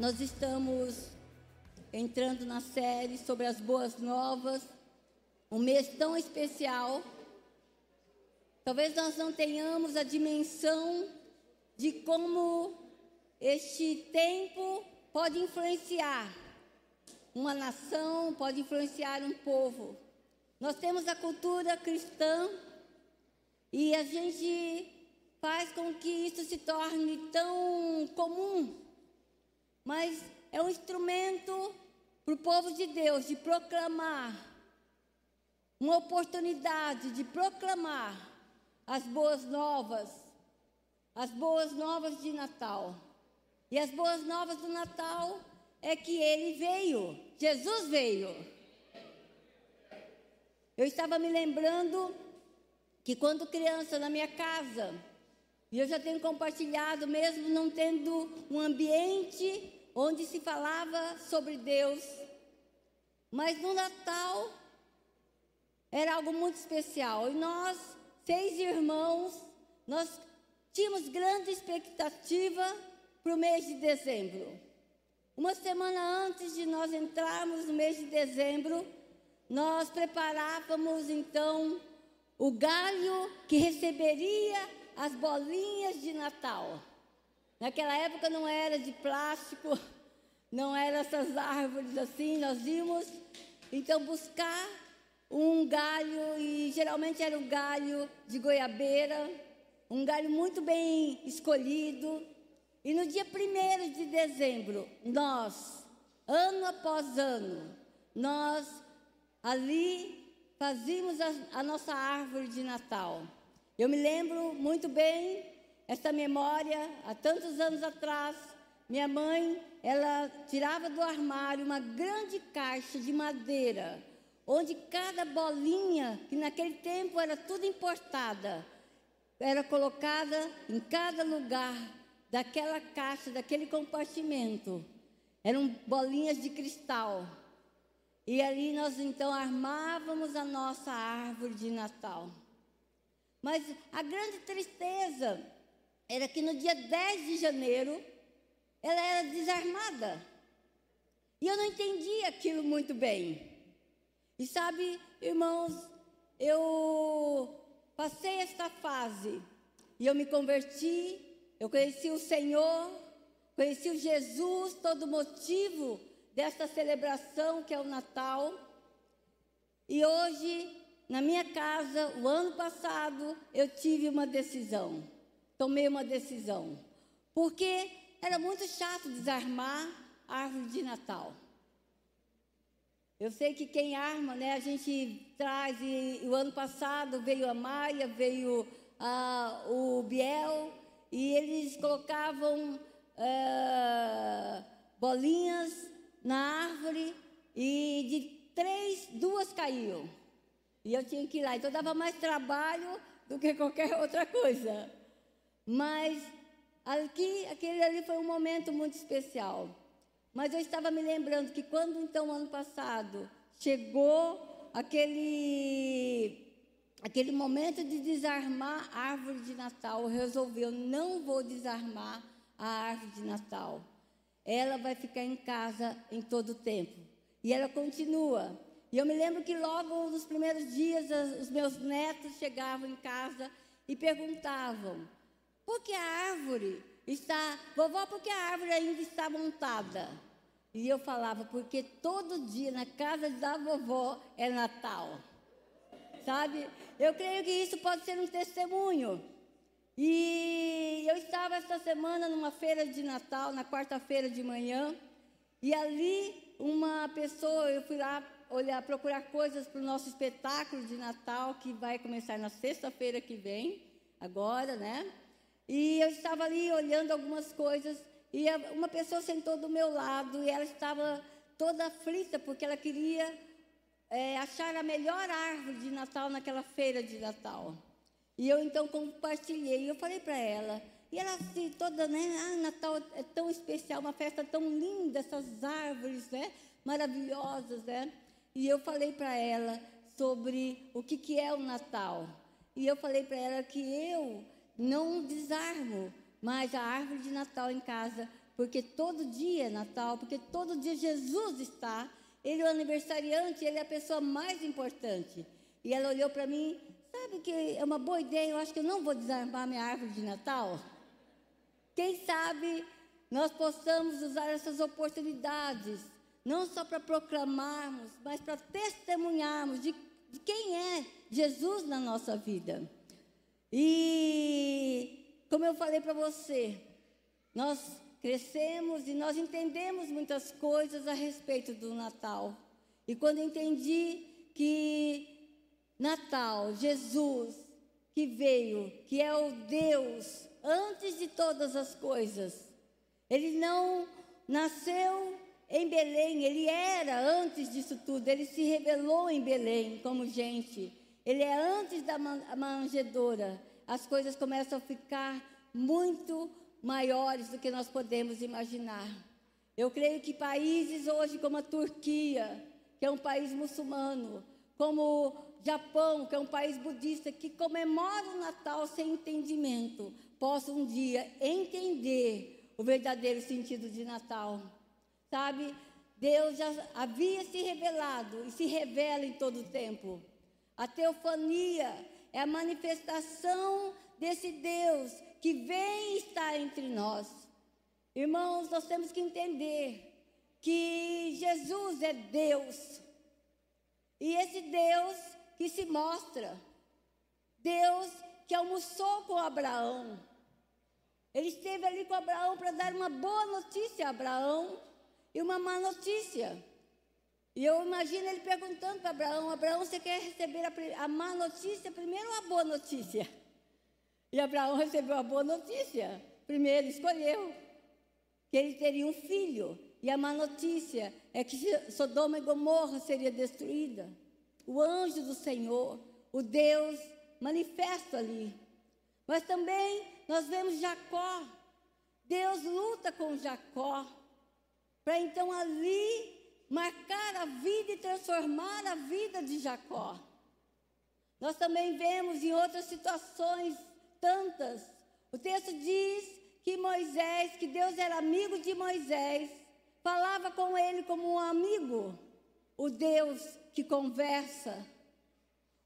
Nós estamos entrando na série sobre as boas novas, um mês tão especial. Talvez nós não tenhamos a dimensão de como este tempo pode influenciar uma nação, pode influenciar um povo. Nós temos a cultura cristã e a gente faz com que isso se torne tão comum, mas é um instrumento para o povo de Deus de proclamar, uma oportunidade de proclamar as boas novas, as boas novas de Natal. E as boas novas do Natal é que ele veio, Jesus veio. Eu estava me lembrando que quando criança na minha casa, e eu já tenho compartilhado, mesmo não tendo um ambiente onde se falava sobre Deus, mas no Natal era algo muito especial. E nós, seis irmãos, nós tínhamos grande expectativa para o mês de dezembro. Uma semana antes de nós entrarmos no mês de dezembro, nós preparávamos então o galho que receberia as bolinhas de Natal. Naquela época não era de plástico, não eram essas árvores assim, nós íamos então buscar um galho, e geralmente era um galho de goiabeira, um galho muito bem escolhido. E no dia 1 de dezembro, nós, ano após ano, nós ali fazíamos a, a nossa árvore de Natal. Eu me lembro muito bem essa memória, há tantos anos atrás, minha mãe, ela tirava do armário uma grande caixa de madeira, onde cada bolinha, que naquele tempo era tudo importada, era colocada em cada lugar daquela caixa, daquele compartimento. Eram bolinhas de cristal. E ali nós então armávamos a nossa árvore de Natal. Mas a grande tristeza era que no dia 10 de janeiro ela era desarmada. E eu não entendia aquilo muito bem. E sabe, irmãos, eu passei esta fase e eu me converti, eu conheci o Senhor, conheci o Jesus, todo motivo desta celebração que é o Natal. E hoje na minha casa, o ano passado, eu tive uma decisão. Tomei uma decisão. Porque era muito chato desarmar a árvore de Natal. Eu sei que quem arma, né, a gente traz, e, e o ano passado veio a Maia, veio a, o Biel, e eles colocavam uh, bolinhas na árvore, e de três, duas caíam. E eu tinha que ir lá. Então dava mais trabalho do que qualquer outra coisa. Mas aqui, aquele ali foi um momento muito especial. Mas eu estava me lembrando que quando então ano passado chegou aquele aquele momento de desarmar a árvore de Natal, eu resolvi, eu não vou desarmar a árvore de Natal. Ela vai ficar em casa em todo o tempo. E ela continua. E eu me lembro que logo nos primeiros dias os meus netos chegavam em casa e perguntavam: por que a árvore está, vovó, por que a árvore ainda está montada? E eu falava: porque todo dia na casa da vovó é Natal. Sabe? Eu creio que isso pode ser um testemunho. E eu estava esta semana numa feira de Natal, na quarta-feira de manhã, e ali uma pessoa, eu fui lá olhar, procurar coisas para o nosso espetáculo de Natal, que vai começar na sexta-feira que vem, agora, né? E eu estava ali olhando algumas coisas, e uma pessoa sentou do meu lado, e ela estava toda aflita, porque ela queria é, achar a melhor árvore de Natal naquela feira de Natal. E eu então compartilhei, eu falei para ela, e ela assim, toda, né? Ah, Natal é tão especial, uma festa tão linda, essas árvores, né? Maravilhosas, né? E eu falei para ela sobre o que, que é o Natal. E eu falei para ela que eu não desarmo mais a árvore de Natal em casa, porque todo dia é Natal, porque todo dia Jesus está. Ele é o aniversariante, ele é a pessoa mais importante. E ela olhou para mim, sabe que é uma boa ideia, eu acho que eu não vou desarmar minha árvore de Natal. Quem sabe nós possamos usar essas oportunidades, não só para proclamarmos, mas para testemunharmos de, de quem é Jesus na nossa vida. E, como eu falei para você, nós crescemos e nós entendemos muitas coisas a respeito do Natal. E quando entendi que Natal, Jesus, que veio, que é o Deus antes de todas as coisas, ele não nasceu em Belém, ele era antes disso tudo, ele se revelou em Belém como gente. Ele é antes da manjedoura. As coisas começam a ficar muito maiores do que nós podemos imaginar. Eu creio que países hoje como a Turquia, que é um país muçulmano, como Japão, que é um país budista, que comemora o Natal sem entendimento, possam um dia entender o verdadeiro sentido de Natal. Sabe, Deus já havia se revelado e se revela em todo o tempo. A teofania é a manifestação desse Deus que vem estar entre nós. Irmãos, nós temos que entender que Jesus é Deus. E esse Deus que se mostra, Deus que almoçou com Abraão. Ele esteve ali com Abraão para dar uma boa notícia a Abraão e uma má notícia. E eu imagino ele perguntando para Abraão: Abraão, você quer receber a, a má notícia primeiro ou a boa notícia? E Abraão recebeu a boa notícia. Primeiro escolheu que ele teria um filho. E a má notícia é que Sodoma e Gomorra seria destruída. O anjo do Senhor, o Deus manifesto ali. Mas também nós vemos Jacó. Deus luta com Jacó para então ali marcar a vida e transformar a vida de Jacó. Nós também vemos em outras situações tantas. O texto diz que Moisés, que Deus era amigo de Moisés, falava com ele como um amigo, o Deus que conversa,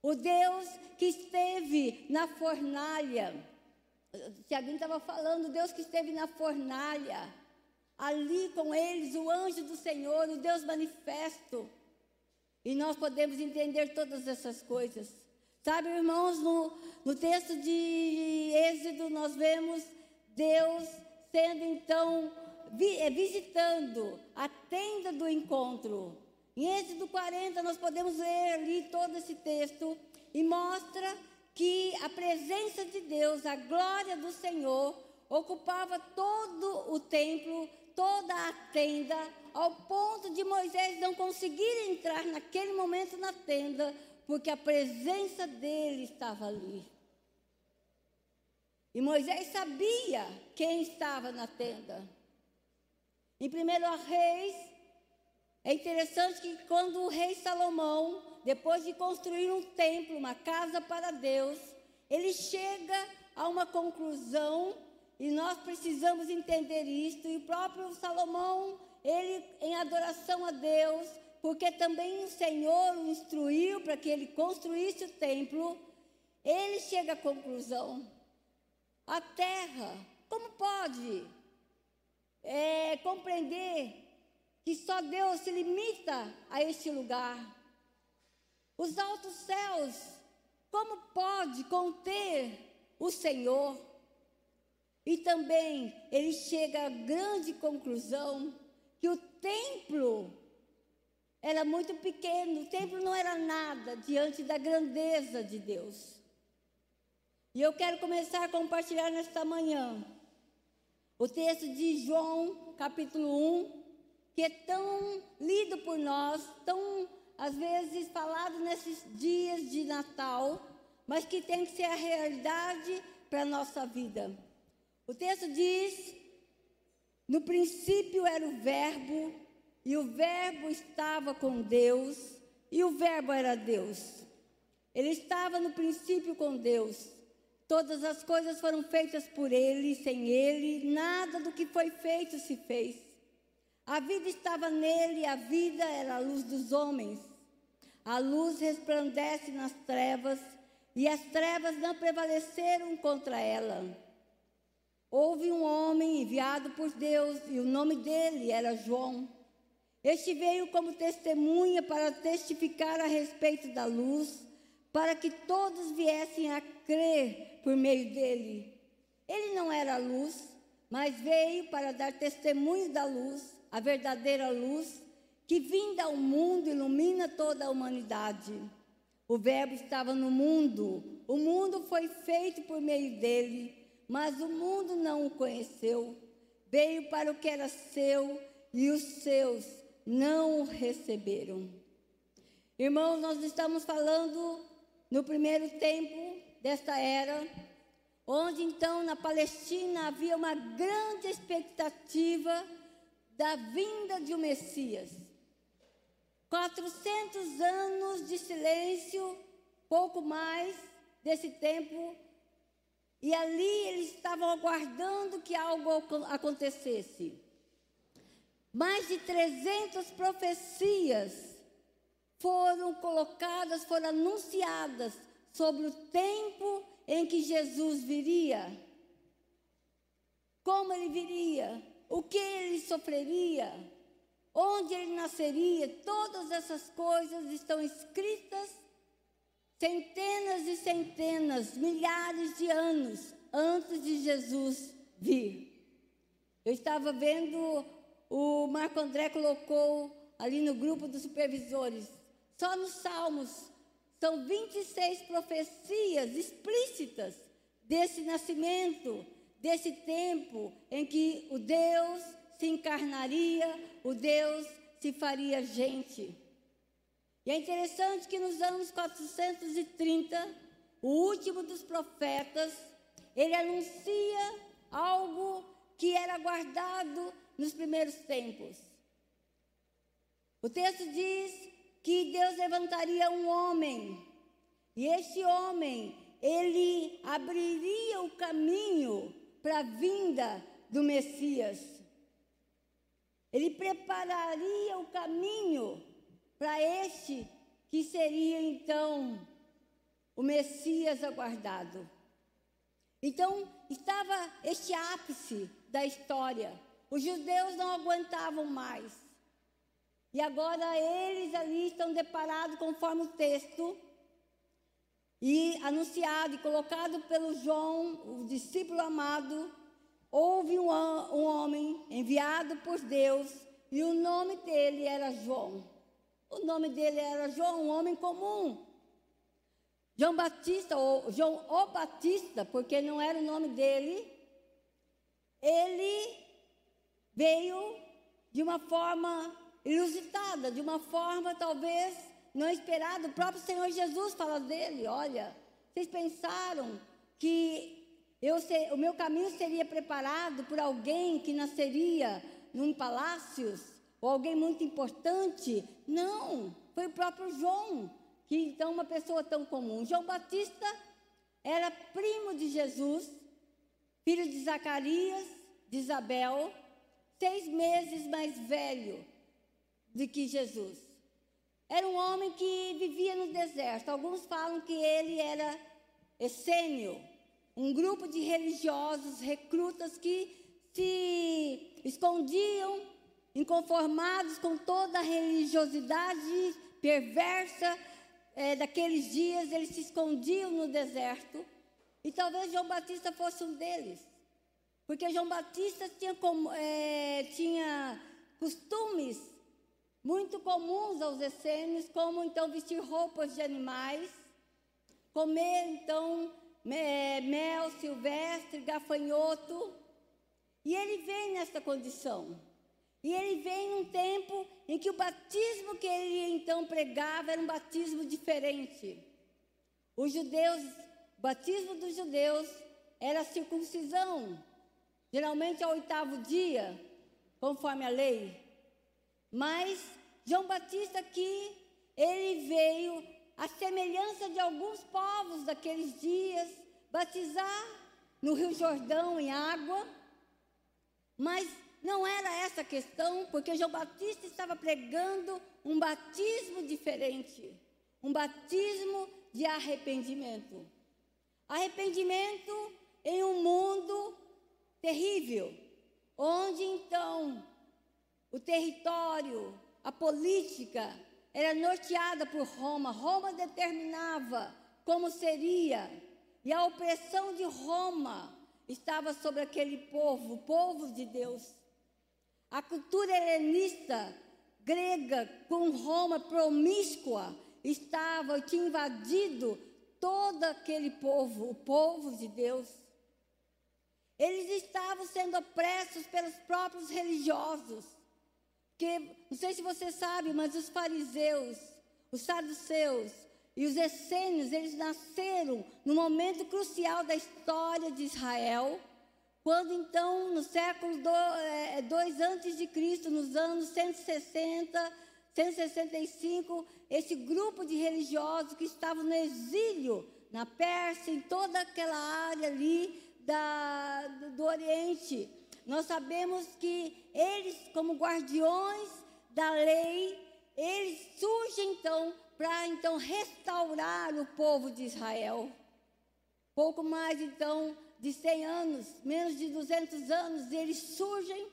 o Deus que esteve na fornalha. Tiaguinho estava falando, Deus que esteve na fornalha ali com eles o anjo do Senhor, o Deus manifesto. E nós podemos entender todas essas coisas. Sabe, irmãos, no, no texto de Êxodo, nós vemos Deus sendo então é, visitando a tenda do encontro. Em Êxodo 40, nós podemos ler ali todo esse texto e mostra que a presença de Deus, a glória do Senhor, ocupava todo o templo toda a tenda, ao ponto de Moisés não conseguir entrar naquele momento na tenda, porque a presença dele estava ali. E Moisés sabia quem estava na tenda. Em 1 Reis, é interessante que quando o rei Salomão, depois de construir um templo, uma casa para Deus, ele chega a uma conclusão e nós precisamos entender isto. E o próprio Salomão, ele em adoração a Deus, porque também o Senhor o instruiu para que ele construísse o templo, ele chega à conclusão: a terra, como pode é, compreender que só Deus se limita a este lugar? Os altos céus, como pode conter o Senhor? E também ele chega à grande conclusão que o templo era muito pequeno, o templo não era nada diante da grandeza de Deus. E eu quero começar a compartilhar nesta manhã o texto de João, capítulo 1, que é tão lido por nós, tão às vezes falado nesses dias de Natal, mas que tem que ser a realidade para a nossa vida. O texto diz: no princípio era o Verbo, e o Verbo estava com Deus, e o Verbo era Deus. Ele estava no princípio com Deus. Todas as coisas foram feitas por ele, sem ele, nada do que foi feito se fez. A vida estava nele, a vida era a luz dos homens. A luz resplandece nas trevas, e as trevas não prevaleceram contra ela. Houve um homem enviado por Deus, e o nome dele era João. Este veio como testemunha para testificar a respeito da luz, para que todos viessem a crer por meio dele. Ele não era luz, mas veio para dar testemunho da luz, a verdadeira luz, que vinda ao mundo ilumina toda a humanidade. O Verbo estava no mundo, o mundo foi feito por meio dele, mas o mundo não o conheceu. Veio para o que era seu e os seus não o receberam. Irmãos, nós estamos falando no primeiro tempo desta era, onde então na Palestina havia uma grande expectativa da vinda de um Messias. 400 anos de silêncio, pouco mais desse tempo, e ali eles estavam aguardando que algo acontecesse. Mais de 300 profecias foram colocadas, foram anunciadas sobre o tempo em que Jesus viria. Como ele viria, o que ele sofreria, onde ele nasceria, todas essas coisas estão escritas centenas e centenas, milhares de anos antes de Jesus vir. Eu estava vendo, o Marco André colocou ali no grupo dos supervisores, só nos Salmos, são 26 profecias explícitas desse nascimento, desse tempo em que o Deus se encarnaria, o Deus se faria gente. E é interessante que nos anos 430, o último dos profetas, ele anuncia algo que era guardado nos primeiros tempos. O texto diz que Deus levantaria um homem, e este homem, ele abriria o caminho para a vinda do Messias. Ele prepararia o caminho para este que seria então o Messias aguardado. Então, estava este ápice da história. Os judeus não aguentavam mais. E agora eles ali estão deparados conforme o texto e anunciado e colocado pelo João, o discípulo amado, houve um, um homem enviado por Deus e o nome dele era João. O nome dele era João, um homem comum. João Batista, ou João o Batista, porque não era o nome dele, ele veio de uma forma inusitada, de uma forma talvez não esperado. O próprio Senhor Jesus fala dele: olha, vocês pensaram que eu o meu caminho seria preparado por alguém que nasceria num palácio ou alguém muito importante? Não, foi o próprio João, que então uma pessoa tão comum. João Batista era primo de Jesus, filho de Zacarias, de Isabel, seis meses mais velho do que Jesus. Era um homem que vivia no deserto. Alguns falam que ele era essênio, um grupo de religiosos, recrutas que se escondiam, inconformados com toda a religiosidade perversa é, daqueles dias, eles se escondiam no deserto. E talvez João Batista fosse um deles. Porque João Batista tinha, é, tinha costumes muito comuns aos essênios, como então vestir roupas de animais, comer então mel silvestre, gafanhoto. E ele vem nessa condição. E ele vem num tempo em que o batismo que ele então pregava era um batismo diferente. Os judeus, o batismo dos judeus era a circuncisão, geralmente ao oitavo dia, conforme a lei. Mas João Batista aqui, ele veio à semelhança de alguns povos daqueles dias, batizar no Rio Jordão em água, mas não era essa a questão, porque João Batista estava pregando um batismo diferente, um batismo de arrependimento. Arrependimento em um mundo terrível, onde então o território, a política era norteada por Roma. Roma determinava como seria, e a opressão de Roma estava sobre aquele povo, povo de Deus. A cultura helenista grega com Roma promíscua estava, tinha invadido todo aquele povo, o povo de Deus. Eles estavam sendo opressos pelos próprios religiosos. Que, não sei se você sabe, mas os fariseus, os saduceus e os essênios, eles nasceram no momento crucial da história de Israel, quando então, no século 2 é, antes de Cristo, nos anos 160, 165, esse grupo de religiosos que estavam no exílio na Pérsia, em toda aquela área ali da, do, do Oriente, nós sabemos que eles, como guardiões da lei, eles surgem então para então restaurar o povo de Israel. Pouco mais então de 100 anos, menos de 200 anos, eles surgem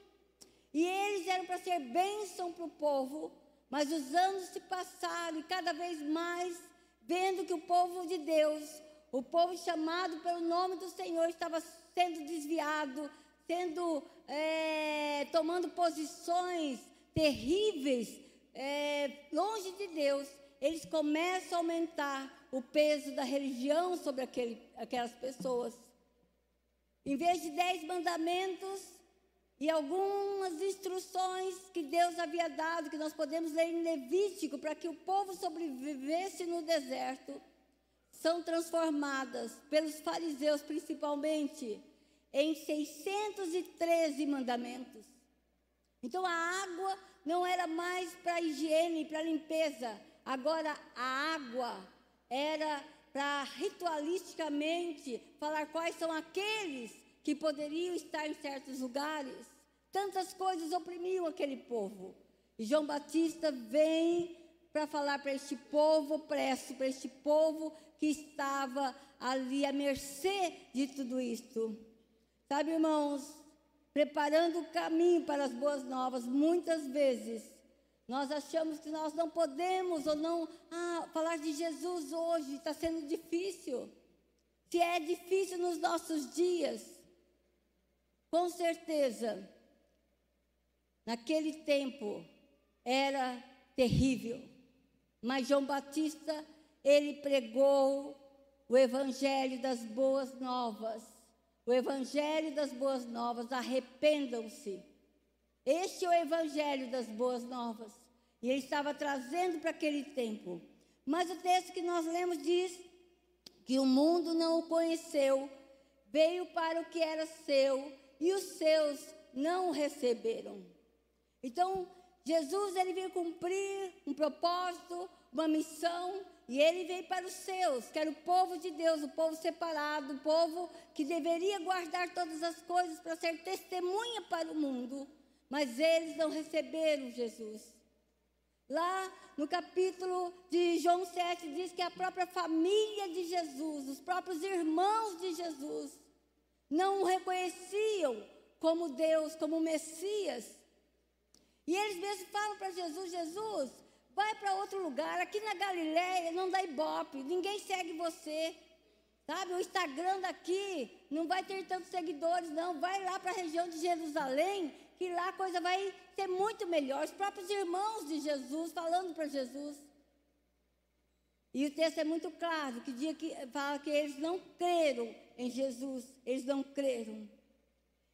e eles eram para ser bênção para o povo, mas os anos se passaram e cada vez mais, vendo que o povo de Deus, o povo chamado pelo nome do Senhor, estava sendo desviado, sendo, é, tomando posições terríveis, é, longe de Deus, eles começam a aumentar o peso da religião sobre aquele, aquelas pessoas. Em vez de dez mandamentos e algumas instruções que Deus havia dado, que nós podemos ler em Levítico, para que o povo sobrevivesse no deserto, são transformadas pelos fariseus principalmente em 613 mandamentos. Então a água não era mais para higiene, para limpeza. Agora a água era para ritualisticamente falar quais são aqueles que poderiam estar em certos lugares. Tantas coisas oprimiam aquele povo. E João Batista vem para falar para este povo opresso, para este povo que estava ali à mercê de tudo isto. Sabe, irmãos, preparando o caminho para as boas novas, muitas vezes nós achamos que nós não podemos ou não ah, falar de Jesus hoje, está sendo difícil. Se é difícil nos nossos dias, com certeza, naquele tempo era terrível. Mas João Batista, ele pregou o evangelho das boas novas o Evangelho das Boas Novas, arrependam-se. Este é o Evangelho das Boas Novas. E ele estava trazendo para aquele tempo. Mas o texto que nós lemos diz que o mundo não o conheceu, veio para o que era seu e os seus não o receberam. Então, Jesus ele veio cumprir um propósito, uma missão, e ele veio para os seus, que era o povo de Deus, o povo separado, o povo que deveria guardar todas as coisas para ser testemunha para o mundo. Mas eles não receberam Jesus. Lá no capítulo de João 7 diz que a própria família de Jesus, os próprios irmãos de Jesus, não o reconheciam como Deus, como Messias. E eles mesmos falam para Jesus: Jesus, Vai para outro lugar. Aqui na Galileia não dá ibope. Ninguém segue você. Sabe, o Instagram daqui não vai ter tantos seguidores, não. Vai lá para a região de Jerusalém, que lá a coisa vai ser muito melhor. Os próprios irmãos de Jesus falando para Jesus. E o texto é muito claro, que dia que fala que eles não creram em Jesus, eles não creram.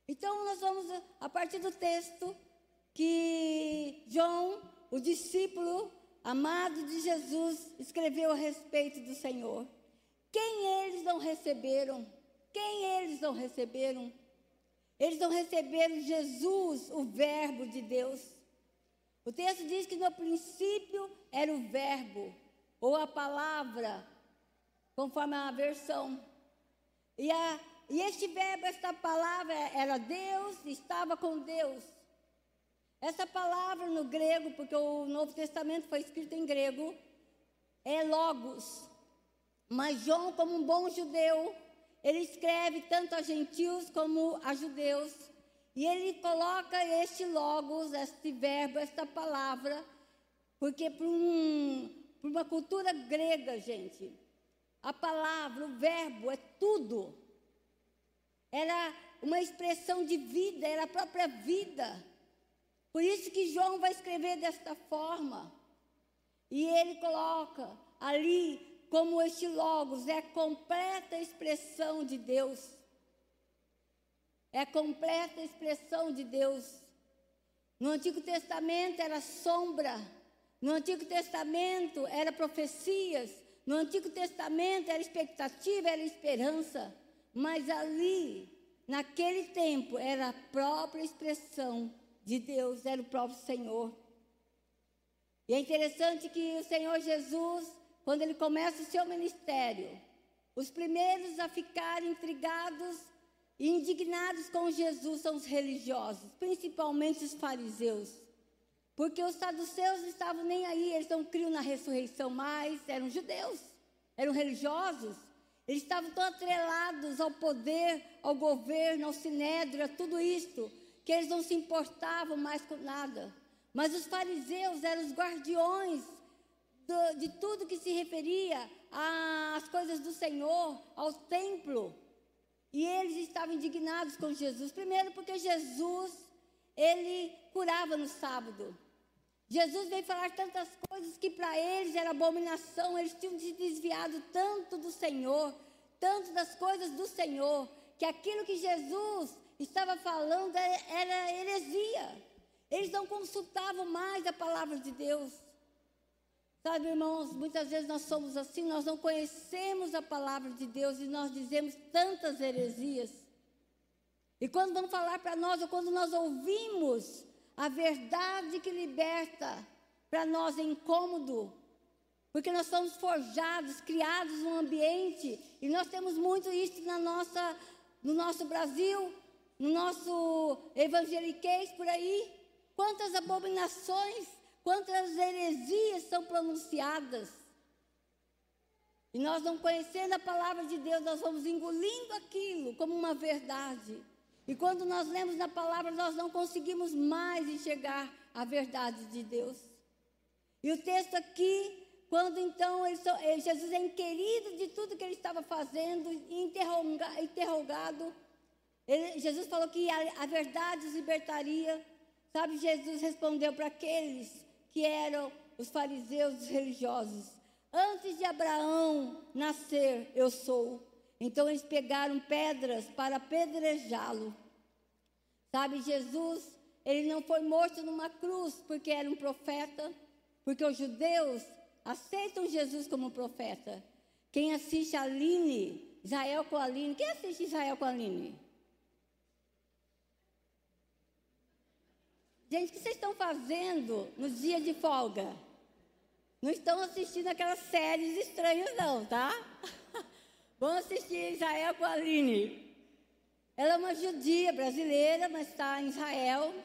Então nós vamos a partir do texto que João o discípulo amado de Jesus escreveu a respeito do Senhor. Quem eles não receberam? Quem eles não receberam? Eles não receberam Jesus, o Verbo de Deus. O texto diz que no princípio era o Verbo, ou a palavra, conforme a versão. E, a, e este verbo, esta palavra era Deus, estava com Deus. Essa palavra no grego, porque o Novo Testamento foi escrito em grego, é logos. Mas João, como um bom judeu, ele escreve tanto a gentios como a judeus. E ele coloca este logos, este verbo, esta palavra, porque para um, uma cultura grega, gente, a palavra, o verbo é tudo. Era uma expressão de vida, era a própria vida. Por isso que João vai escrever desta forma. E ele coloca ali como este Logos é completa expressão de Deus. É completa expressão de Deus. No Antigo Testamento era sombra, no Antigo Testamento era profecias, no Antigo Testamento era expectativa, era esperança, mas ali, naquele tempo, era a própria expressão de Deus, era o próprio Senhor. E é interessante que o Senhor Jesus, quando ele começa o seu ministério, os primeiros a ficar intrigados e indignados com Jesus são os religiosos, principalmente os fariseus. Porque os saduceus não estavam nem aí, eles não criam na ressurreição mais, eram judeus, eram religiosos. Eles estavam tão atrelados ao poder, ao governo, ao sinédrio, a tudo isto, que eles não se importavam mais com nada. Mas os fariseus eram os guardiões do, de tudo que se referia às coisas do Senhor, ao templo. E eles estavam indignados com Jesus. Primeiro, porque Jesus, ele curava no sábado. Jesus veio falar tantas coisas que para eles era abominação, eles tinham se desviado tanto do Senhor, tanto das coisas do Senhor, que aquilo que Jesus estava falando era heresia. Eles não consultavam mais a palavra de Deus. Sabe, irmãos, muitas vezes nós somos assim, nós não conhecemos a palavra de Deus e nós dizemos tantas heresias. E quando vão falar para nós, ou quando nós ouvimos a verdade que liberta, para nós é incômodo, porque nós somos forjados, criados num ambiente, e nós temos muito isso na nossa, no nosso Brasil, no nosso evangeliquez por aí. Quantas abominações, quantas heresias são pronunciadas. E nós não conhecendo a palavra de Deus, nós vamos engolindo aquilo como uma verdade. E quando nós lemos na palavra, nós não conseguimos mais enxergar a verdade de Deus. E o texto aqui, quando então ele, Jesus é inquirido de tudo que ele estava fazendo, interroga, interrogado, ele, Jesus falou que a, a verdade os libertaria. Sabe, Jesus respondeu para aqueles que eram os fariseus os religiosos: Antes de Abraão nascer, eu sou. Então eles pegaram pedras para apedrejá-lo. Sabe, Jesus, ele não foi morto numa cruz porque era um profeta, porque os judeus aceitam Jesus como profeta. Quem assiste a Aline, Israel com a Aline, quem assiste Israel com a Aline? Gente, o que vocês estão fazendo nos dias de folga? Não estão assistindo aquelas séries estranhas, não, tá? Vão assistir Israel com a Aline. Ela é uma judia brasileira, mas está em Israel.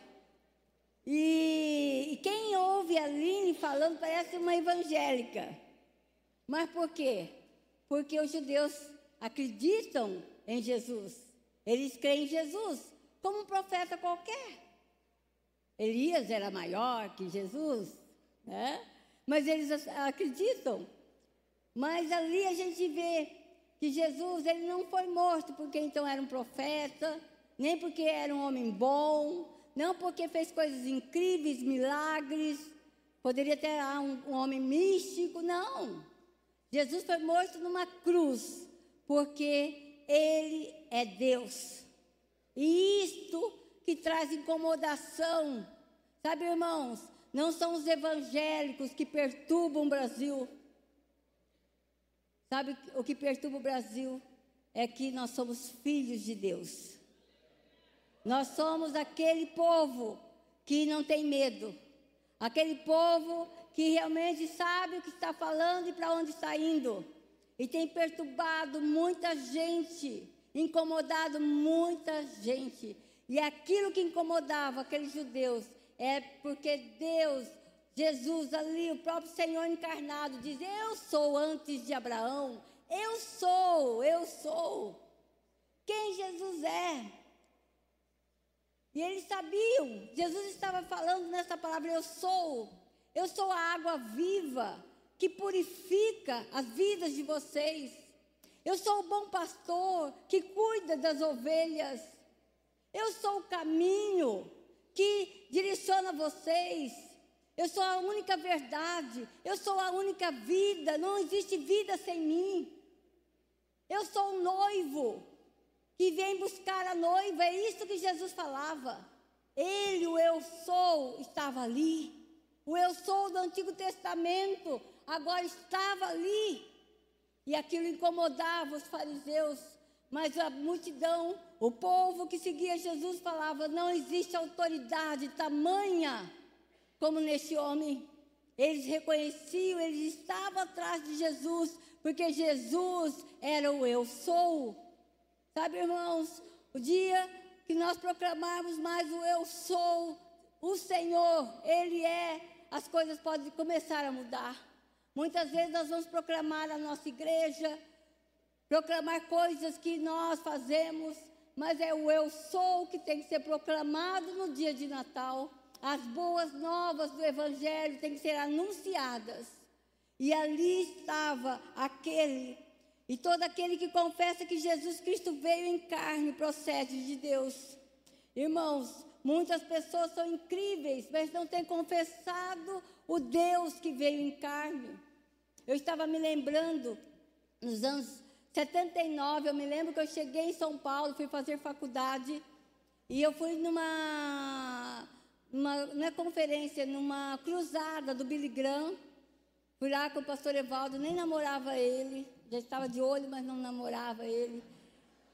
E, e, quem ouve a Aline falando parece uma evangélica. Mas por quê? Porque os judeus acreditam em Jesus. Eles creem em Jesus como um profeta qualquer. Elias era maior que Jesus, né? Mas eles acreditam. Mas ali a gente vê que Jesus ele não foi morto porque então era um profeta, nem porque era um homem bom, não porque fez coisas incríveis, milagres, poderia ter um, um homem místico, não. Jesus foi morto numa cruz porque ele é Deus. E isto que traz incomodação. Sabe, irmãos, não são os evangélicos que perturbam o Brasil, Sabe o que perturba o Brasil? É que nós somos filhos de Deus. Nós somos aquele povo que não tem medo. Aquele povo que realmente sabe o que está falando e para onde está indo. E tem perturbado muita gente incomodado muita gente. E aquilo que incomodava aqueles judeus é porque Deus, Jesus ali, o próprio Senhor encarnado, diz: Eu sou antes de Abraão, eu sou, eu sou. Quem Jesus é? E eles sabiam, Jesus estava falando nessa palavra: Eu sou, eu sou a água viva que purifica as vidas de vocês. Eu sou o bom pastor que cuida das ovelhas. Eu sou o caminho que direciona vocês. Eu sou a única verdade. Eu sou a única vida. Não existe vida sem mim. Eu sou o noivo que vem buscar a noiva. É isso que Jesus falava. Ele, o eu sou, estava ali. O eu sou do Antigo Testamento agora estava ali. E aquilo incomodava os fariseus, mas a multidão, o povo que seguia Jesus falava: não existe autoridade tamanha como nesse homem. Eles reconheciam, eles estavam atrás de Jesus, porque Jesus era o eu sou. Sabe, irmãos, o dia que nós proclamarmos mais o eu sou, o Senhor, Ele é, as coisas podem começar a mudar. Muitas vezes nós vamos proclamar a nossa igreja, proclamar coisas que nós fazemos, mas é o eu sou que tem que ser proclamado no dia de Natal. As boas novas do Evangelho têm que ser anunciadas. E ali estava aquele, e todo aquele que confessa que Jesus Cristo veio em carne, procede de Deus. Irmãos, muitas pessoas são incríveis, mas não têm confessado o Deus que veio em carne. Eu estava me lembrando, nos anos 79, eu me lembro que eu cheguei em São Paulo, fui fazer faculdade, e eu fui numa, numa, numa conferência, numa cruzada do Billy Graham, fui lá com o pastor Evaldo, nem namorava ele, já estava de olho, mas não namorava ele.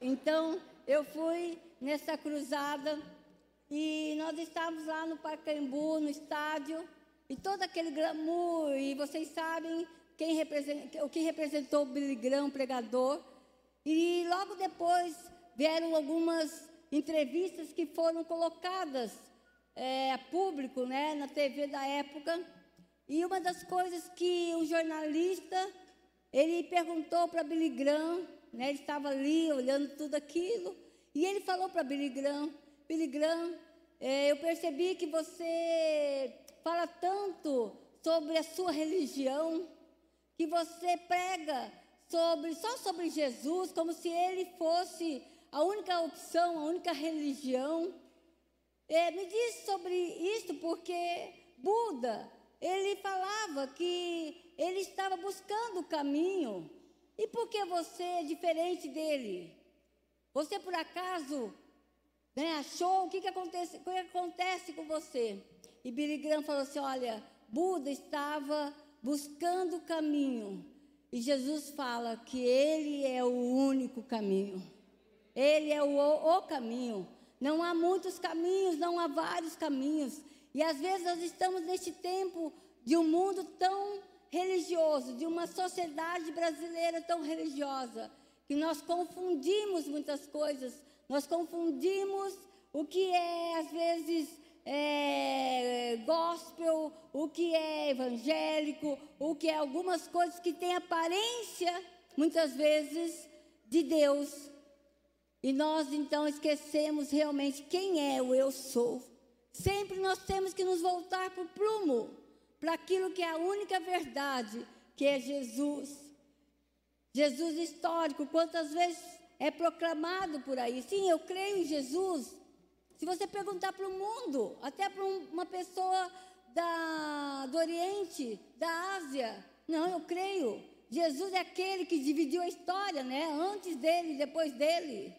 Então, eu fui nessa cruzada, e nós estávamos lá no Pacaembu, no estádio, e todo aquele glamour, e vocês sabem quem o que representou o Billy Graham, pregador. E logo depois vieram algumas entrevistas que foram colocadas é, a público, né, na TV da época. E uma das coisas que um jornalista, ele perguntou para Billy Graham, né, ele estava ali olhando tudo aquilo, e ele falou para Billy Graham, Billy Graham, é, eu percebi que você fala tanto sobre a sua religião, que você prega sobre só sobre Jesus, como se ele fosse a única opção, a única religião. É, me diz sobre isso, porque Buda, ele falava que ele estava buscando o caminho. E por que você é diferente dele? Você por acaso né, achou o que, que, acontece, o que acontece com você? E Billy Graham falou assim: olha, Buda estava buscando o caminho. E Jesus fala que Ele é o único caminho. Ele é o, o caminho. Não há muitos caminhos, não há vários caminhos. E às vezes nós estamos neste tempo de um mundo tão religioso, de uma sociedade brasileira tão religiosa, que nós confundimos muitas coisas, nós confundimos o que é, às vezes, é, gospel, o que é evangélico, o que é algumas coisas que têm aparência, muitas vezes, de Deus. E nós então esquecemos realmente quem é o eu sou. Sempre nós temos que nos voltar para o plumo, para aquilo que é a única verdade, que é Jesus. Jesus histórico, quantas vezes é proclamado por aí? Sim, eu creio em Jesus, se você perguntar para o mundo, até para uma pessoa da, do Oriente, da Ásia, não, eu creio. Jesus é aquele que dividiu a história, né? Antes dele, depois dele.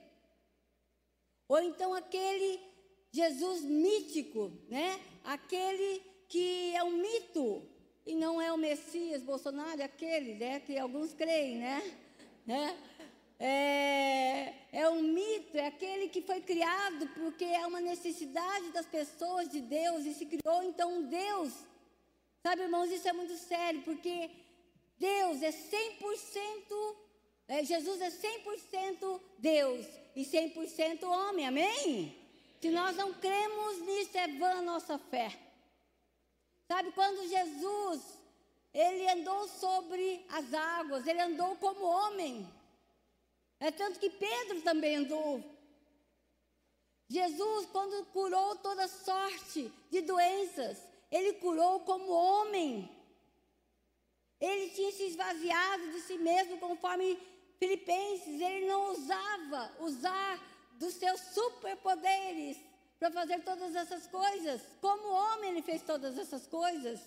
Ou então aquele Jesus mítico, né? Aquele que é um mito e não é o Messias, Bolsonaro, é aquele, né? Que alguns creem, né? né? É, é um mito, é aquele que foi criado porque é uma necessidade das pessoas de Deus e se criou então um Deus. Sabe, irmãos, isso é muito sério, porque Deus é 100% é, Jesus é 100% Deus e 100% homem, amém? Se nós não cremos nisso, é vã nossa fé. Sabe, quando Jesus, ele andou sobre as águas, ele andou como homem. É tanto que Pedro também andou. Jesus, quando curou toda sorte de doenças, ele curou como homem. Ele tinha se esvaziado de si mesmo, conforme Filipenses, ele não ousava usar dos seus superpoderes para fazer todas essas coisas. Como homem, ele fez todas essas coisas.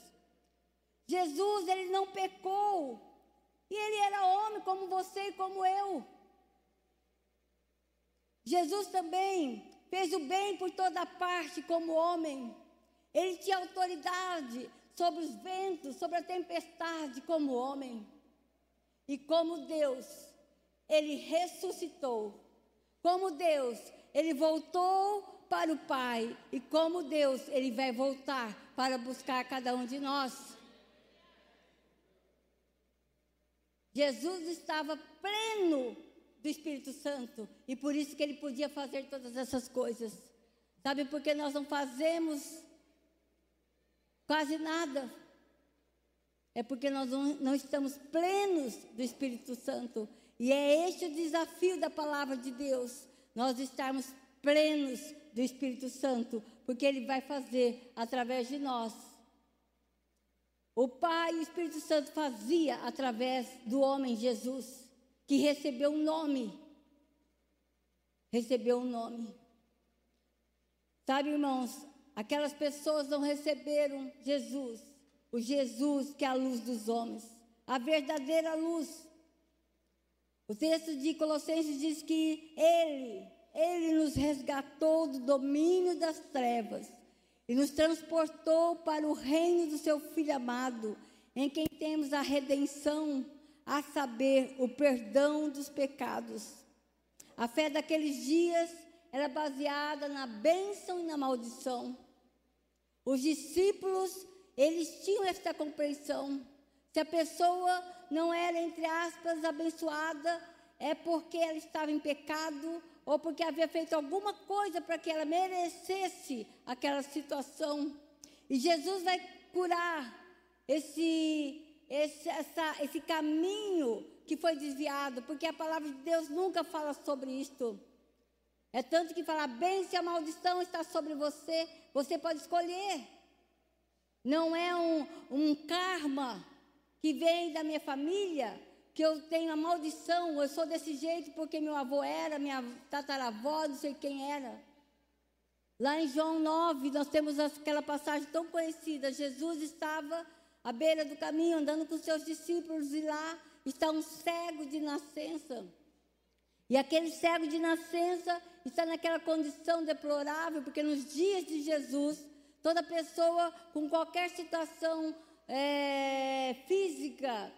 Jesus, ele não pecou. E ele era homem como você e como eu. Jesus também fez o bem por toda parte como homem. Ele tinha autoridade sobre os ventos, sobre a tempestade como homem. E como Deus, ele ressuscitou. Como Deus, ele voltou para o Pai. E como Deus, ele vai voltar para buscar cada um de nós. Jesus estava pleno do Espírito Santo e por isso que ele podia fazer todas essas coisas. Sabe por que nós não fazemos quase nada? É porque nós não, não estamos plenos do Espírito Santo. E é este o desafio da palavra de Deus: nós estarmos plenos do Espírito Santo, porque Ele vai fazer através de nós. O Pai e o Espírito Santo fazia através do homem Jesus, que recebeu um nome. Recebeu um nome. Sabe, irmãos, aquelas pessoas não receberam Jesus, o Jesus que é a luz dos homens, a verdadeira luz. O texto de Colossenses diz que Ele, Ele nos resgatou do domínio das trevas e nos transportou para o reino do Seu Filho amado, em quem temos a redenção, a saber, o perdão dos pecados. A fé daqueles dias era baseada na bênção e na maldição. Os discípulos, eles tinham esta compreensão. Se a pessoa não era, entre aspas, abençoada, é porque ela estava em pecado ou porque havia feito alguma coisa para que ela merecesse aquela situação. E Jesus vai curar esse, esse, essa, esse caminho que foi desviado, porque a palavra de Deus nunca fala sobre isto. É tanto que fala, bem se a maldição está sobre você, você pode escolher. Não é um, um karma que vem da minha família, que eu tenho a maldição, eu sou desse jeito porque meu avô era, minha tataravó, não sei quem era. Lá em João 9, nós temos aquela passagem tão conhecida. Jesus estava à beira do caminho, andando com seus discípulos, e lá está um cego de nascença. E aquele cego de nascença está naquela condição deplorável, porque nos dias de Jesus, toda pessoa com qualquer situação é, física,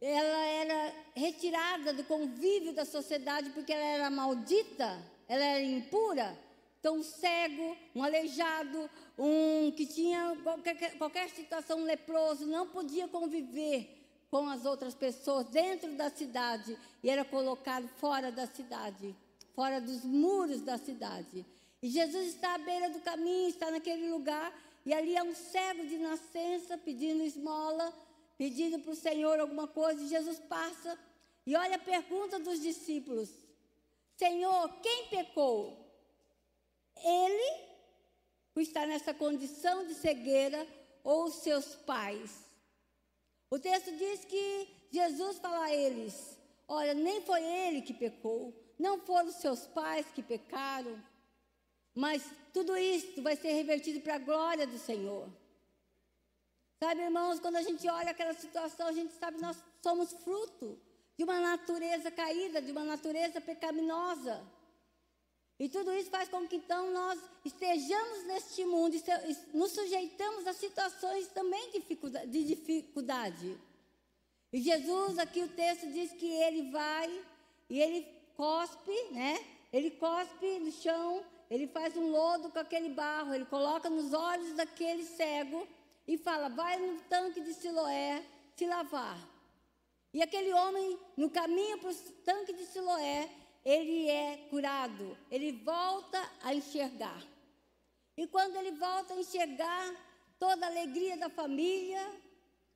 ela era retirada do convívio da sociedade porque ela era maldita, ela era impura. Então, um cego, um aleijado, um que tinha qualquer, qualquer situação, um leproso, não podia conviver com as outras pessoas dentro da cidade e era colocado fora da cidade, fora dos muros da cidade. E Jesus está à beira do caminho, está naquele lugar e ali é um cego de nascença pedindo esmola, pedindo para o Senhor alguma coisa. E Jesus passa e olha a pergunta dos discípulos: Senhor, quem pecou? Ele, estar nessa condição de cegueira, ou seus pais? O texto diz que Jesus fala a eles: Olha, nem foi ele que pecou, não foram seus pais que pecaram, mas tudo isso vai ser revertido para a glória do Senhor. Sabe, irmãos, quando a gente olha aquela situação, a gente sabe que nós somos fruto de uma natureza caída, de uma natureza pecaminosa. E tudo isso faz com que então nós estejamos neste mundo e nos sujeitamos a situações também de dificuldade. E Jesus, aqui o texto diz que ele vai e ele cospe, né? Ele cospe no chão ele faz um lodo com aquele barro, ele coloca nos olhos daquele cego e fala: vai no tanque de Siloé se lavar. E aquele homem, no caminho para o tanque de Siloé, ele é curado, ele volta a enxergar. E quando ele volta a enxergar, toda a alegria da família,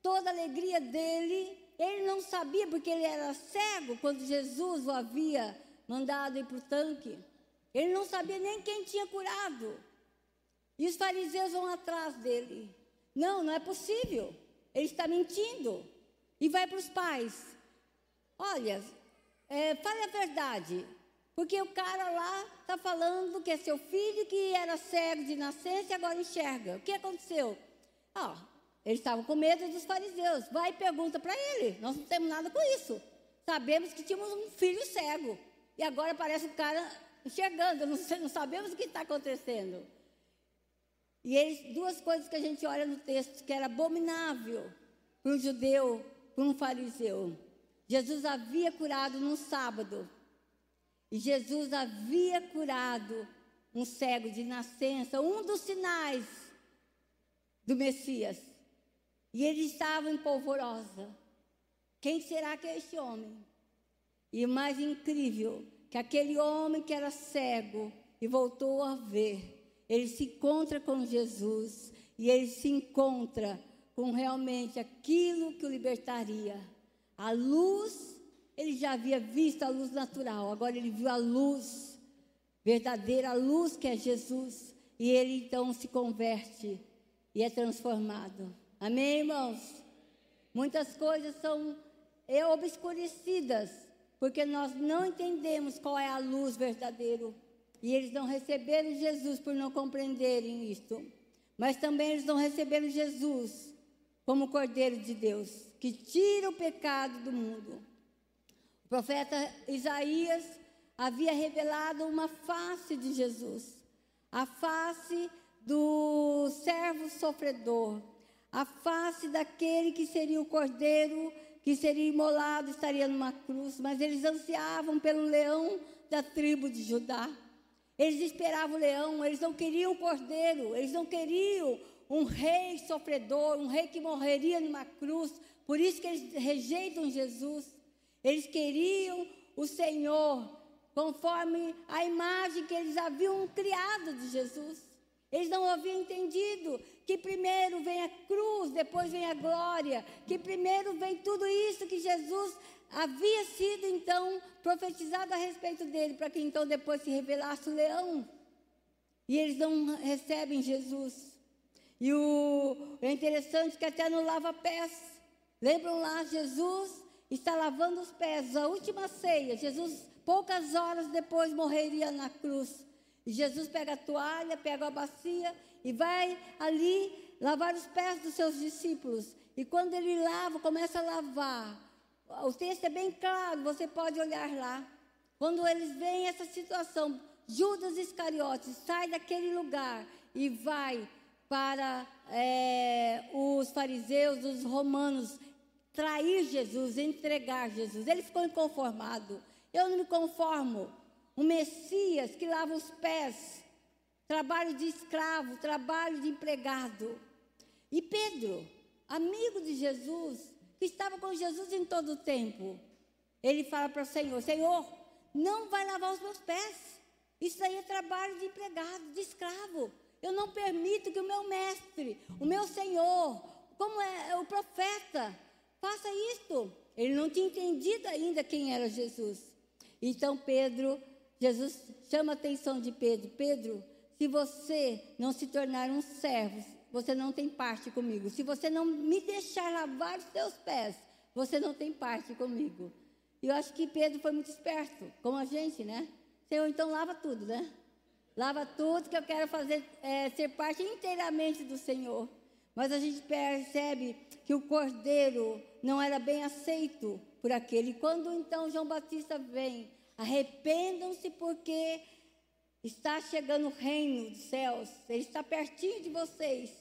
toda a alegria dele, ele não sabia porque ele era cego quando Jesus o havia mandado ir para o tanque. Ele não sabia nem quem tinha curado. E os fariseus vão atrás dele. Não, não é possível. Ele está mentindo. E vai para os pais. Olha, é, fale a verdade. Porque o cara lá está falando que é seu filho, que era cego de nascença e agora enxerga. O que aconteceu? Ah, eles estavam com medo dos fariseus. Vai e pergunta para ele. Nós não temos nada com isso. Sabemos que tínhamos um filho cego. E agora parece o cara enxergando. Não, não sabemos o que está acontecendo. E eles, duas coisas que a gente olha no texto, que era abominável para um judeu, para um fariseu. Jesus havia curado no sábado. E Jesus havia curado um cego de nascença, um dos sinais do Messias. E ele estava em polvorosa. Quem será que é esse homem? E mais incrível, que aquele homem que era cego e voltou a ver, ele se encontra com Jesus e ele se encontra com realmente aquilo que o libertaria. A luz, ele já havia visto a luz natural, agora ele viu a luz verdadeira, a luz que é Jesus, e ele então se converte e é transformado. Amém, irmãos? Muitas coisas são obscurecidas, porque nós não entendemos qual é a luz verdadeira. E eles não receberam Jesus por não compreenderem isto. Mas também eles não receberam Jesus como Cordeiro de Deus, que tira o pecado do mundo. O profeta Isaías havia revelado uma face de Jesus, a face do servo sofredor, a face daquele que seria o cordeiro, que seria imolado, estaria numa cruz, mas eles ansiavam pelo leão da tribo de Judá. Eles esperavam o leão, eles não queriam o cordeiro, eles não queriam um rei sofredor, um rei que morreria numa cruz. Por isso que eles rejeitam Jesus. Eles queriam o Senhor, conforme a imagem que eles haviam criado de Jesus. Eles não haviam entendido que primeiro vem a cruz, depois vem a glória, que primeiro vem tudo isso que Jesus havia sido então profetizado a respeito dele, para que então depois se revelasse o leão. E eles não recebem Jesus. E o é interessante que até no lava-pés. Lembram lá, Jesus está lavando os pés, a última ceia. Jesus, poucas horas depois, morreria na cruz. E Jesus pega a toalha, pega a bacia e vai ali lavar os pés dos seus discípulos. E quando ele lava, começa a lavar. O texto é bem claro, você pode olhar lá. Quando eles veem essa situação, Judas Iscariotes sai daquele lugar e vai para é, os fariseus, os romanos, trair Jesus, entregar Jesus. Ele ficou inconformado. Eu não me conformo. O Messias que lava os pés, trabalho de escravo, trabalho de empregado. E Pedro, amigo de Jesus, que estava com Jesus em todo o tempo, ele fala para o Senhor: Senhor, não vai lavar os meus pés. Isso aí é trabalho de empregado, de escravo. Eu não permito que o meu mestre, o meu Senhor, como é o profeta, faça isto. Ele não tinha entendido ainda quem era Jesus. Então Pedro, Jesus chama a atenção de Pedro: Pedro, se você não se tornar um servo, você não tem parte comigo. Se você não me deixar lavar os seus pés, você não tem parte comigo. E eu acho que Pedro foi muito esperto, como a gente, né? Senhor, então lava tudo, né? Lava tudo que eu quero fazer, é, ser parte inteiramente do Senhor. Mas a gente percebe que o cordeiro não era bem aceito por aquele. Quando então João Batista vem, arrependam-se porque está chegando o reino dos céus, ele está pertinho de vocês.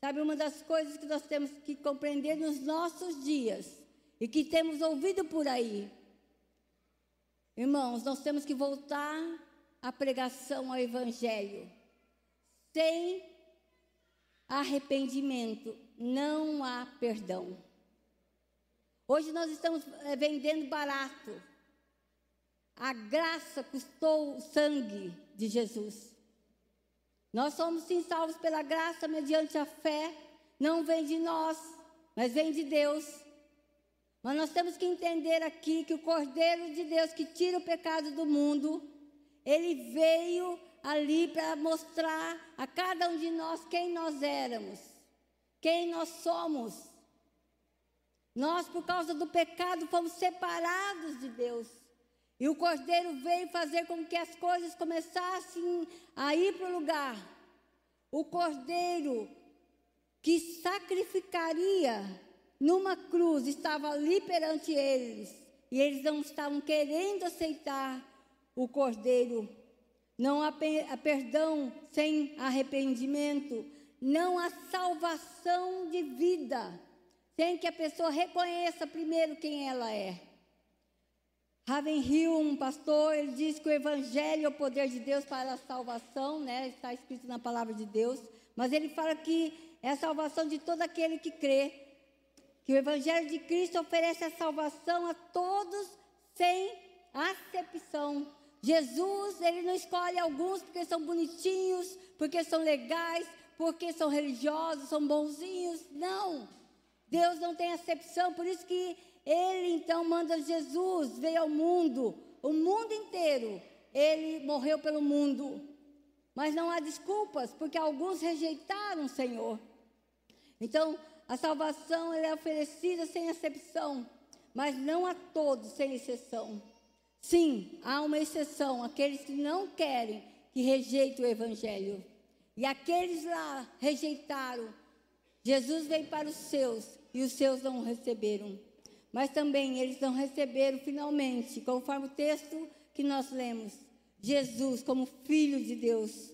Sabe, uma das coisas que nós temos que compreender nos nossos dias e que temos ouvido por aí. Irmãos, nós temos que voltar a pregação ao Evangelho. Sem arrependimento não há perdão. Hoje nós estamos é, vendendo barato. A graça custou o sangue de Jesus. Nós somos sim salvos pela graça mediante a fé. Não vem de nós, mas vem de Deus. Mas nós temos que entender aqui que o Cordeiro de Deus que tira o pecado do mundo, ele veio ali para mostrar a cada um de nós quem nós éramos, quem nós somos. Nós, por causa do pecado, fomos separados de Deus. E o Cordeiro veio fazer com que as coisas começassem a ir para o lugar. O Cordeiro que sacrificaria numa cruz estava ali perante eles. E eles não estavam querendo aceitar o Cordeiro. Não há perdão sem arrependimento. Não há salvação de vida sem que a pessoa reconheça primeiro quem ela é. Ravenhill, um pastor, ele diz que o evangelho é o poder de Deus para a salvação, né? Está escrito na palavra de Deus. Mas ele fala que é a salvação de todo aquele que crê. Que o evangelho de Cristo oferece a salvação a todos sem acepção. Jesus, ele não escolhe alguns porque são bonitinhos, porque são legais, porque são religiosos, são bonzinhos. Não. Deus não tem acepção, por isso que ele então manda Jesus, veio ao mundo, o mundo inteiro. Ele morreu pelo mundo. Mas não há desculpas, porque alguns rejeitaram o Senhor. Então, a salvação é oferecida sem exceção, mas não a todos sem exceção. Sim, há uma exceção, aqueles que não querem, que rejeitam o Evangelho. E aqueles lá rejeitaram. Jesus veio para os seus e os seus não receberam mas também eles não receberam finalmente, conforme o texto que nós lemos, Jesus como Filho de Deus.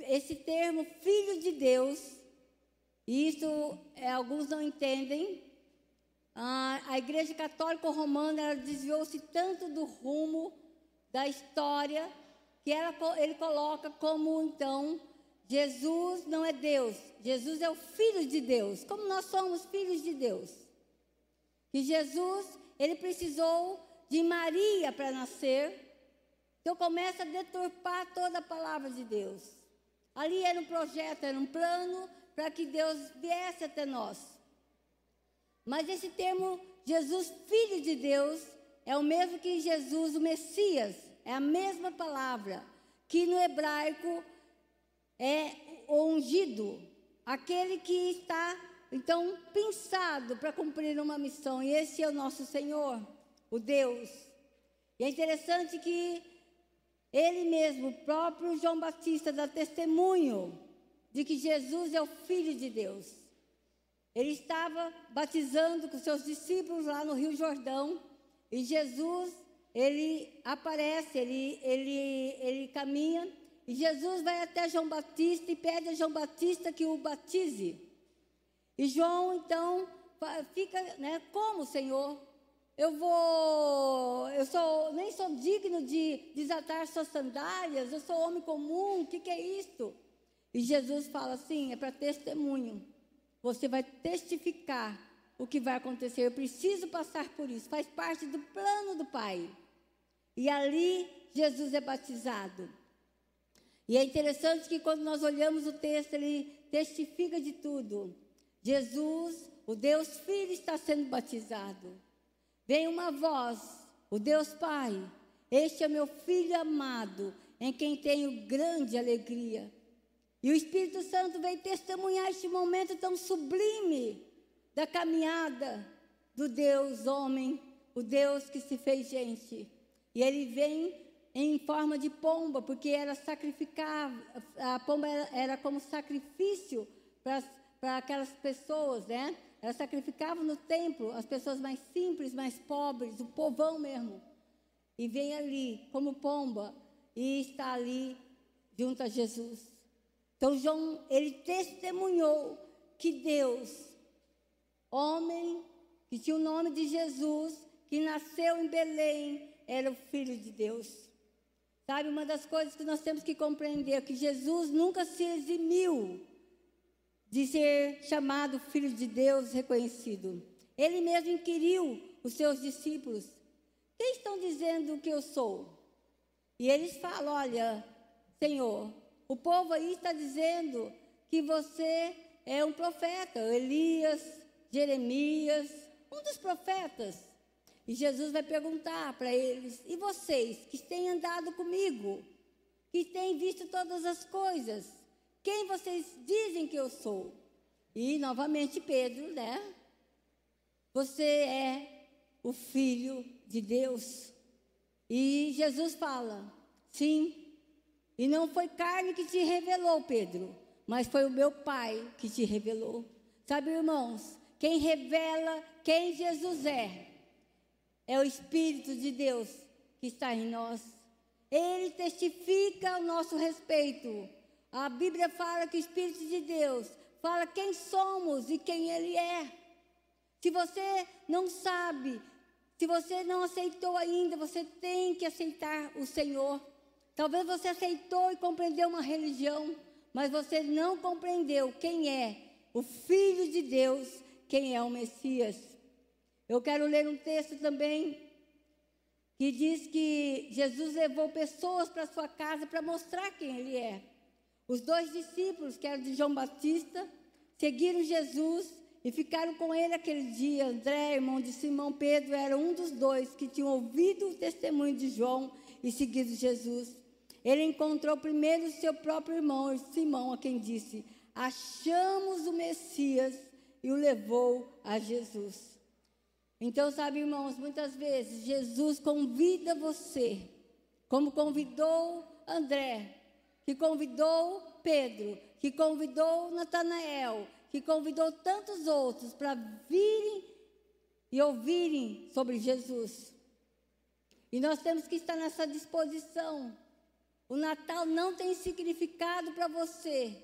Esse termo Filho de Deus, isso é, alguns não entendem. A Igreja Católica Romana desviou-se tanto do rumo da história que ela, ele coloca como então Jesus não é Deus, Jesus é o Filho de Deus, como nós somos filhos de Deus. Que Jesus, ele precisou de Maria para nascer. Então começa a deturpar toda a palavra de Deus. Ali era um projeto, era um plano para que Deus viesse até nós. Mas esse termo Jesus, filho de Deus, é o mesmo que Jesus, o Messias, é a mesma palavra que no hebraico é ungido, aquele que está então, pensado para cumprir uma missão, e esse é o nosso Senhor, o Deus. E é interessante que ele mesmo, o próprio João Batista, dá testemunho de que Jesus é o Filho de Deus. Ele estava batizando com seus discípulos lá no Rio Jordão, e Jesus, ele aparece, ele, ele, ele caminha, e Jesus vai até João Batista e pede a João Batista que o batize. E João, então, fica, né? Como, Senhor? Eu vou, eu sou, nem sou digno de desatar suas sandálias, eu sou homem comum, o que, que é isto? E Jesus fala assim: é para testemunho. Você vai testificar o que vai acontecer. Eu preciso passar por isso, faz parte do plano do Pai. E ali Jesus é batizado. E é interessante que quando nós olhamos o texto, ele testifica de tudo. Jesus, o Deus Filho, está sendo batizado. Vem uma voz, o Deus Pai, este é meu filho amado, em quem tenho grande alegria. E o Espírito Santo vem testemunhar este momento tão sublime da caminhada do Deus homem, o Deus que se fez gente. E ele vem em forma de pomba, porque era sacrificar, a pomba era, era como sacrifício para aquelas pessoas, né? Elas sacrificavam no templo as pessoas mais simples, mais pobres, o povão mesmo. E vem ali como pomba e está ali junto a Jesus. Então João, ele testemunhou que Deus, homem que tinha o nome de Jesus, que nasceu em Belém, era o filho de Deus. Sabe, uma das coisas que nós temos que compreender é que Jesus nunca se eximiu de ser chamado filho de Deus reconhecido. ele mesmo inquiriu os seus discípulos: Quem estão dizendo que eu sou? E eles falam: Olha, Senhor, o povo aí está dizendo que você é um profeta, Elias, Jeremias, um dos profetas. E Jesus vai perguntar para eles: E vocês que têm andado comigo, que têm visto todas as coisas, quem vocês dizem que eu sou? E novamente Pedro, né? Você é o filho de Deus. E Jesus fala: Sim. E não foi carne que te revelou, Pedro, mas foi o meu Pai que te revelou. Sabe, irmãos, quem revela quem Jesus é, é o Espírito de Deus que está em nós. Ele testifica o nosso respeito. A Bíblia fala que o Espírito de Deus fala quem somos e quem Ele é. Se você não sabe, se você não aceitou ainda, você tem que aceitar o Senhor. Talvez você aceitou e compreendeu uma religião, mas você não compreendeu quem é o Filho de Deus, quem é o Messias. Eu quero ler um texto também que diz que Jesus levou pessoas para sua casa para mostrar quem ele é. Os dois discípulos, que eram de João Batista, seguiram Jesus e ficaram com ele aquele dia. André, irmão de Simão Pedro, era um dos dois que tinham ouvido o testemunho de João e seguido Jesus. Ele encontrou primeiro seu próprio irmão, Simão, a quem disse: Achamos o Messias, e o levou a Jesus. Então, sabe, irmãos, muitas vezes Jesus convida você, como convidou André, que convidou Pedro, que convidou Natanael, que convidou tantos outros para virem e ouvirem sobre Jesus. E nós temos que estar nessa disposição o Natal não tem significado para você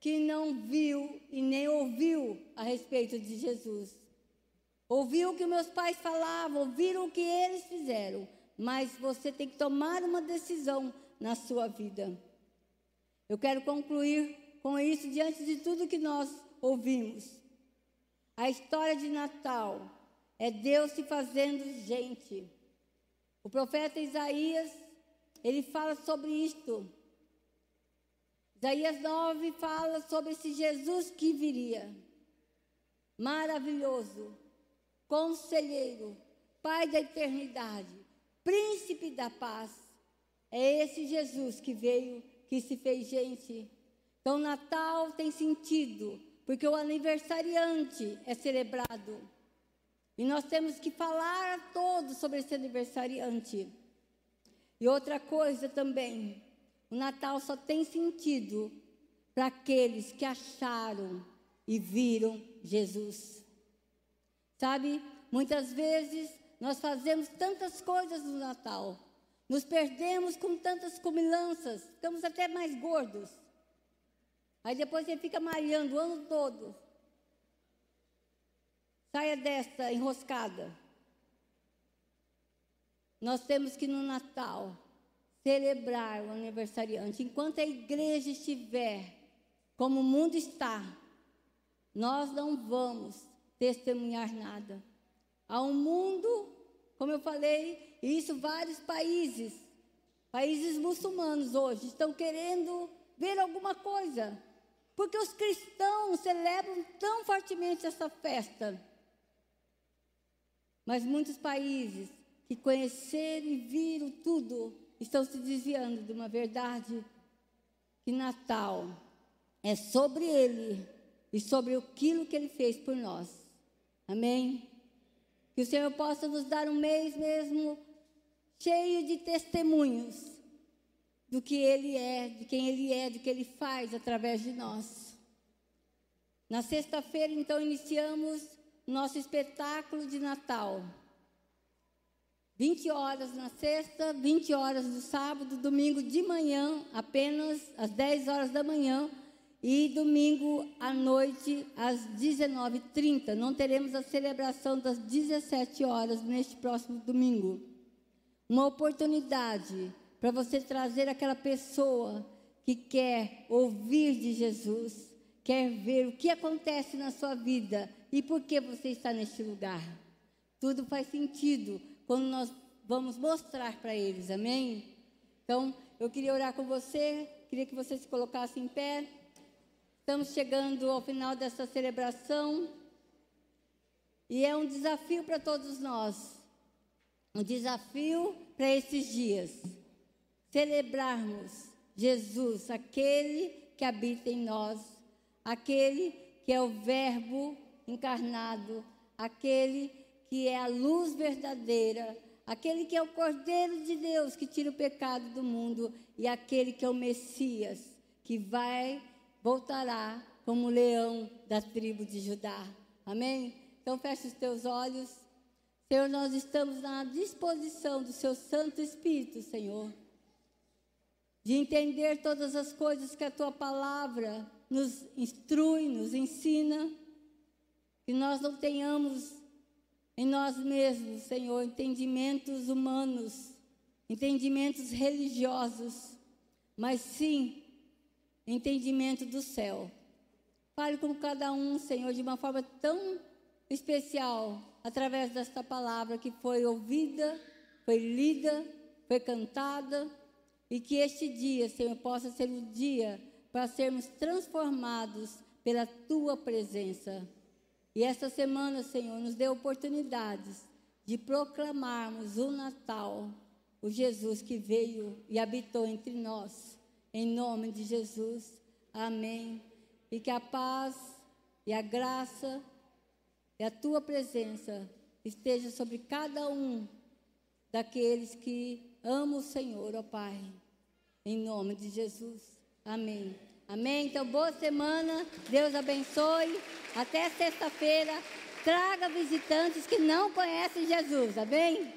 que não viu e nem ouviu a respeito de Jesus. Ouviu o que meus pais falavam, ouviram o que eles fizeram, mas você tem que tomar uma decisão na sua vida. Eu quero concluir com isso diante de tudo que nós ouvimos. A história de Natal é Deus se fazendo gente. O profeta Isaías ele fala sobre isto. Isaías 9 fala sobre esse Jesus que viria. Maravilhoso, conselheiro, Pai da eternidade, príncipe da paz. É esse Jesus que veio, que se fez gente. Então, Natal tem sentido, porque o aniversariante é celebrado. E nós temos que falar a todos sobre esse aniversariante. E outra coisa também, o Natal só tem sentido para aqueles que acharam e viram Jesus. Sabe, muitas vezes nós fazemos tantas coisas no Natal, nos perdemos com tantas comilanças, ficamos até mais gordos. Aí depois você fica malhando o ano todo. Saia desta enroscada. Nós temos que no Natal celebrar o aniversariante. Enquanto a igreja estiver como o mundo está, nós não vamos testemunhar nada. Há um mundo, como eu falei, e isso vários países, países muçulmanos hoje, estão querendo ver alguma coisa. Porque os cristãos celebram tão fortemente essa festa. Mas muitos países que conheceram e viram tudo estão se desviando de uma verdade que Natal é sobre Ele e sobre aquilo que Ele fez por nós. Amém? Que o Senhor possa nos dar um mês mesmo cheio de testemunhos do que Ele é, de quem Ele é, do que Ele faz através de nós. Na sexta-feira, então, iniciamos nosso espetáculo de Natal. 20 horas na sexta, 20 horas no sábado, domingo de manhã, apenas às 10 horas da manhã, e domingo à noite, às 19h30. Não teremos a celebração das 17 horas neste próximo domingo. Uma oportunidade para você trazer aquela pessoa que quer ouvir de Jesus, quer ver o que acontece na sua vida e por que você está neste lugar. Tudo faz sentido quando nós vamos mostrar para eles, amém? Então, eu queria orar com você, queria que você se colocasse em pé. Estamos chegando ao final dessa celebração e é um desafio para todos nós, um desafio para esses dias, celebrarmos Jesus, aquele que habita em nós, aquele que é o Verbo encarnado, aquele que é a luz verdadeira, aquele que é o Cordeiro de Deus que tira o pecado do mundo e aquele que é o Messias, que vai, voltará como leão da tribo de Judá. Amém? Então feche os teus olhos. Senhor, nós estamos na disposição do seu Santo Espírito, Senhor, de entender todas as coisas que a tua palavra nos instrui, nos ensina, que nós não tenhamos em nós mesmos, Senhor, entendimentos humanos, entendimentos religiosos, mas sim entendimento do céu. Fale com cada um, Senhor, de uma forma tão especial, através desta palavra que foi ouvida, foi lida, foi cantada, e que este dia, Senhor, possa ser o dia para sermos transformados pela tua presença. E esta semana, Senhor, nos dê oportunidades de proclamarmos o Natal, o Jesus que veio e habitou entre nós. Em nome de Jesus. Amém. E que a paz e a graça e a tua presença esteja sobre cada um daqueles que amam o Senhor, ó Pai. Em nome de Jesus. Amém. Amém? Então, boa semana. Deus abençoe. Até sexta-feira. Traga visitantes que não conhecem Jesus. Amém?